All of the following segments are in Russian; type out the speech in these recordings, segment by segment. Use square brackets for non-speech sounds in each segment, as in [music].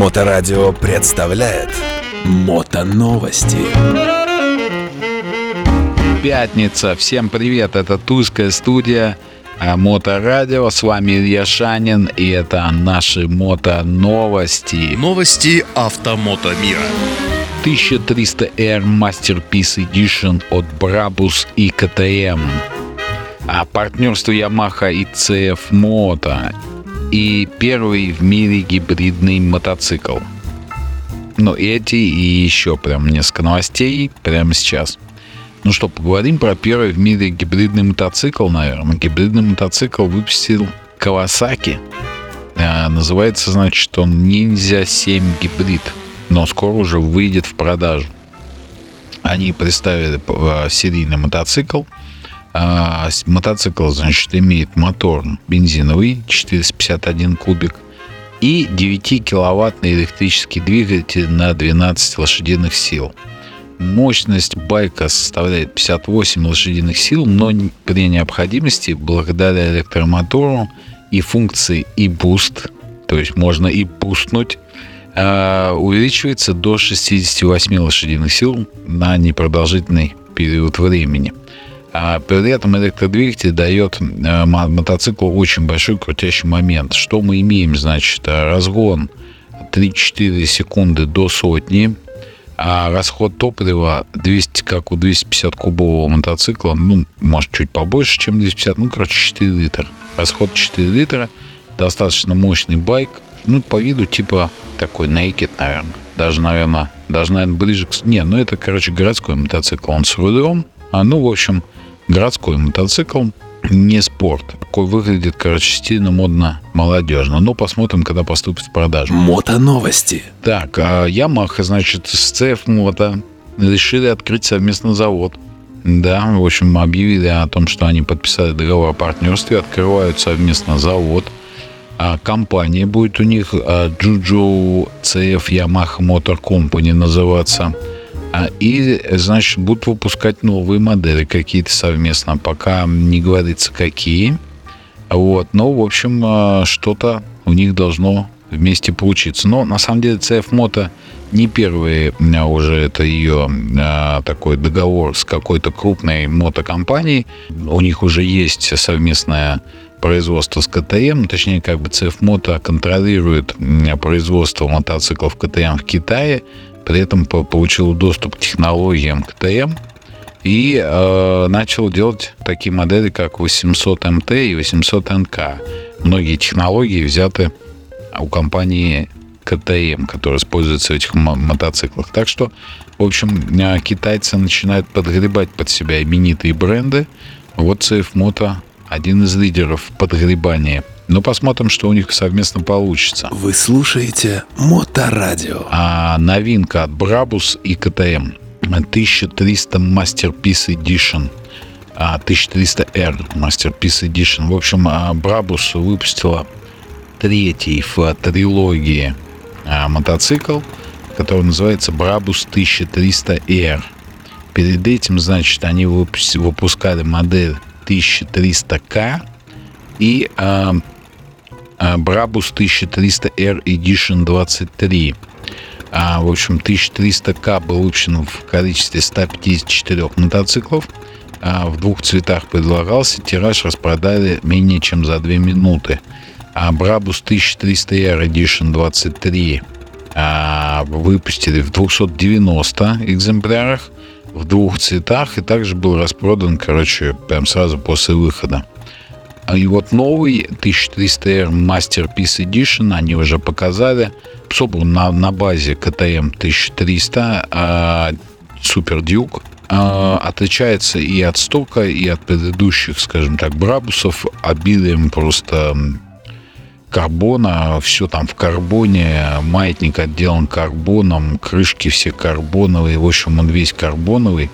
Моторадио представляет Мотоновости. Пятница. Всем привет. Это Тульская студия а, Моторадио. С вами Илья Шанин. И это наши мотоновости. Новости автомото мира. 1300R Masterpiece Edition от Brabus и КТМ. А партнерство Yamaha и CF Moto. И первый в мире гибридный мотоцикл. Ну, эти и еще прям несколько новостей прямо сейчас. Ну что, поговорим про первый в мире гибридный мотоцикл, наверное. Гибридный мотоцикл выпустил Kawasaki. А, называется, значит, он Ninja 7 гибрид. Но скоро уже выйдет в продажу. Они представили а, серийный мотоцикл. А, мотоцикл, значит, имеет мотор бензиновый 451 кубик и 9-киловаттный электрический двигатель на 12 лошадиных сил. Мощность байка составляет 58 лошадиных сил, но при необходимости, благодаря электромотору и функции e-boost, то есть можно и бустнуть, а, увеличивается до 68 лошадиных сил на непродолжительный период времени. А при этом электродвигатель дает э, мотоциклу очень большой крутящий момент. Что мы имеем? Значит, разгон 3-4 секунды до сотни, а расход топлива 200, как у 250 кубового мотоцикла, ну, может, чуть побольше, чем 250, ну, короче, 4 литра. Расход 4 литра, достаточно мощный байк, ну, по виду типа такой naked, наверное. Даже, наверное, даже, наверное, ближе к... Не, ну, это, короче, городской мотоцикл, он с рулем, а, ну, в общем, городской мотоцикл, не спорт. Такой выглядит, короче, стильно, модно, молодежно. Но посмотрим, когда поступит в продажу. Мотоновости. Так, а Yamaha, значит, с CF Moto решили открыть совместный завод. Да, в общем, объявили о том, что они подписали договор о партнерстве, открывают совместно завод. А компания будет у них Juju CF Yamaha Motor Company называться. А, и, значит, будут выпускать новые модели какие-то совместно, пока не говорится какие. Вот, но, в общем, а, что-то у них должно вместе получиться. Но, на самом деле, CF Moto не первый а, уже это ее такой договор с какой-то крупной мотокомпанией. У них уже есть совместное производство с КТМ, точнее, как бы CF Moto контролирует производство мотоциклов КТМ в Китае, при этом получил доступ к технологиям КТМ и э, начал делать такие модели, как 800 МТ и 800 НК. Многие технологии взяты у компании КТМ, которая используется в этих мотоциклах. Так что, в общем, э, китайцы начинают подгребать под себя именитые бренды. Вот CF Moto один из лидеров подгребания но посмотрим, что у них совместно получится. Вы слушаете Моторадио. А новинка от Brabus и КТМ. 1300 Masterpiece Edition. 1300R Masterpiece Edition. В общем, Brabus выпустила третий в трилогии а, мотоцикл, который называется Brabus 1300R. Перед этим, значит, они выпускали модель 1300K и а, Brabus 1300R Edition 23. А, в общем, 1300К был выпущен в количестве 154 мотоциклов. А, в двух цветах предлагался. Тираж распродали менее чем за 2 минуты. А Brabus 1300R Edition 23 а, выпустили в 290 экземплярах в двух цветах и также был распродан, короче, прям сразу после выхода. И вот новый 1300R Masterpiece Edition они уже показали. Собран на, на базе KTM 1300 а, Super Duke. А, отличается и от стока, и от предыдущих, скажем так, брабусов. Обилием просто карбона, все там в карбоне, маятник отделан карбоном, крышки все карбоновые, в общем, он весь карбоновый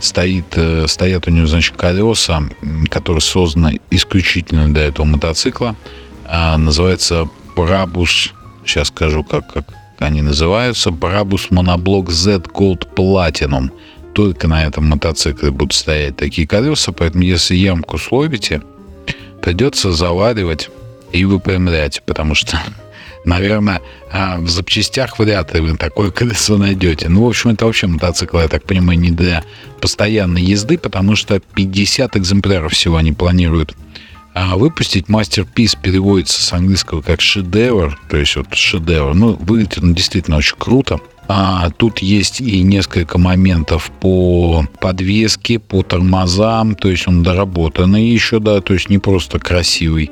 стоит, э, стоят у него, значит, колеса, которые созданы исключительно для этого мотоцикла. А, называется Brabus, сейчас скажу, как, как они называются, Brabus Monoblok Z Gold Platinum. Только на этом мотоцикле будут стоять такие колеса, поэтому если ямку словите, придется заваривать и выпрямлять, потому что наверное, а, в запчастях вряд ли вы такое [laughs] колесо найдете. Ну, в общем, это вообще мотоцикл, я так понимаю, не для постоянной езды, потому что 50 экземпляров всего они планируют а выпустить. Мастерпис переводится с английского как шедевр, то есть вот шедевр. Ну, выглядит он действительно очень круто. А тут есть и несколько моментов по подвеске, по тормозам, то есть он доработанный еще, да, то есть не просто красивый,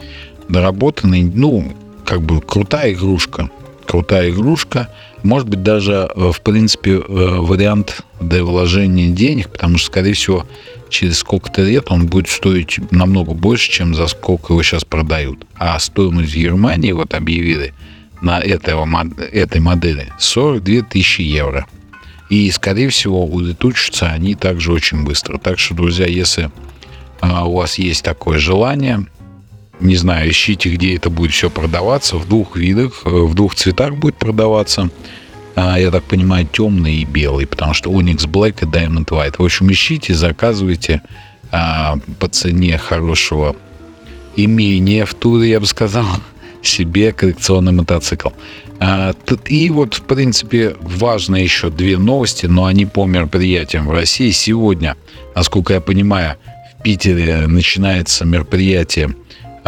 доработанный, ну, как бы крутая игрушка, крутая игрушка, может быть даже, э, в принципе, э, вариант для вложения денег, потому что, скорее всего, через сколько-то лет он будет стоить намного больше, чем за сколько его сейчас продают. А стоимость в Германии, вот объявили, на этого, этой модели 42 тысячи евро. И, скорее всего, улетучатся они также очень быстро. Так что, друзья, если а, у вас есть такое желание, не знаю, ищите, где это будет все продаваться, в двух видах, э, в двух цветах будет продаваться. А, я так понимаю, темный и белый, потому что Onyx Black и Diamond White. В общем, ищите, заказывайте а, по цене хорошего имения в туре, я бы сказал [laughs] себе коллекционный мотоцикл. А, и вот, в принципе, важные еще две новости, но они по мероприятиям в России. Сегодня, насколько я понимаю, в Питере начинается мероприятие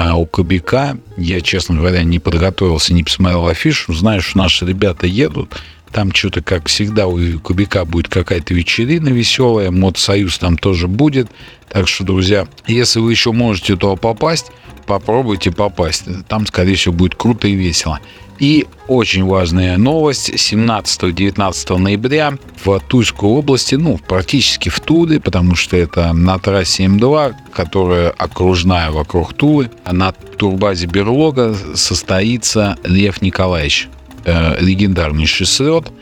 а у Кобяка. Я, честно говоря, не подготовился, не посмотрел афишу. Что наши ребята едут. Там что-то, как всегда, у Кубика будет какая-то вечерина веселая. Модсоюз там тоже будет. Так что, друзья, если вы еще можете туда попасть, попробуйте попасть. Там, скорее всего, будет круто и весело. И очень важная новость. 17-19 ноября в Тульской области, ну, практически в Туле, потому что это на трассе М2, которая окружная вокруг Тулы, на турбазе Берлога состоится Лев Николаевич, э, легендарнейший слет –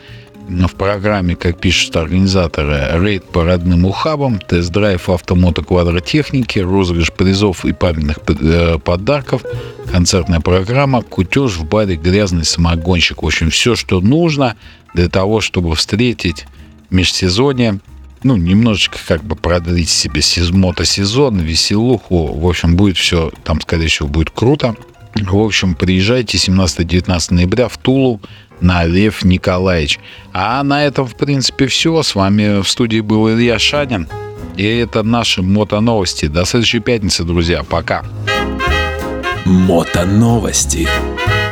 в программе, как пишут организаторы, рейд по родным ухабам, тест-драйв автомото квадротехники, розыгрыш призов и памятных э, подарков, концертная программа, кутеж в баре «Грязный самогонщик». В общем, все, что нужно для того, чтобы встретить межсезонье, ну, немножечко как бы продлить себе мотосезон, веселуху. В общем, будет все, там, скорее всего, будет круто. В общем, приезжайте 17-19 ноября в Тулу на Лев Николаевич. А на этом, в принципе, все. С вами в студии был Илья Шанин. И это наши мото-новости. До следующей пятницы, друзья. Пока. Мото-новости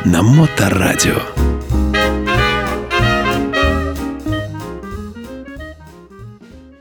на Моторадио.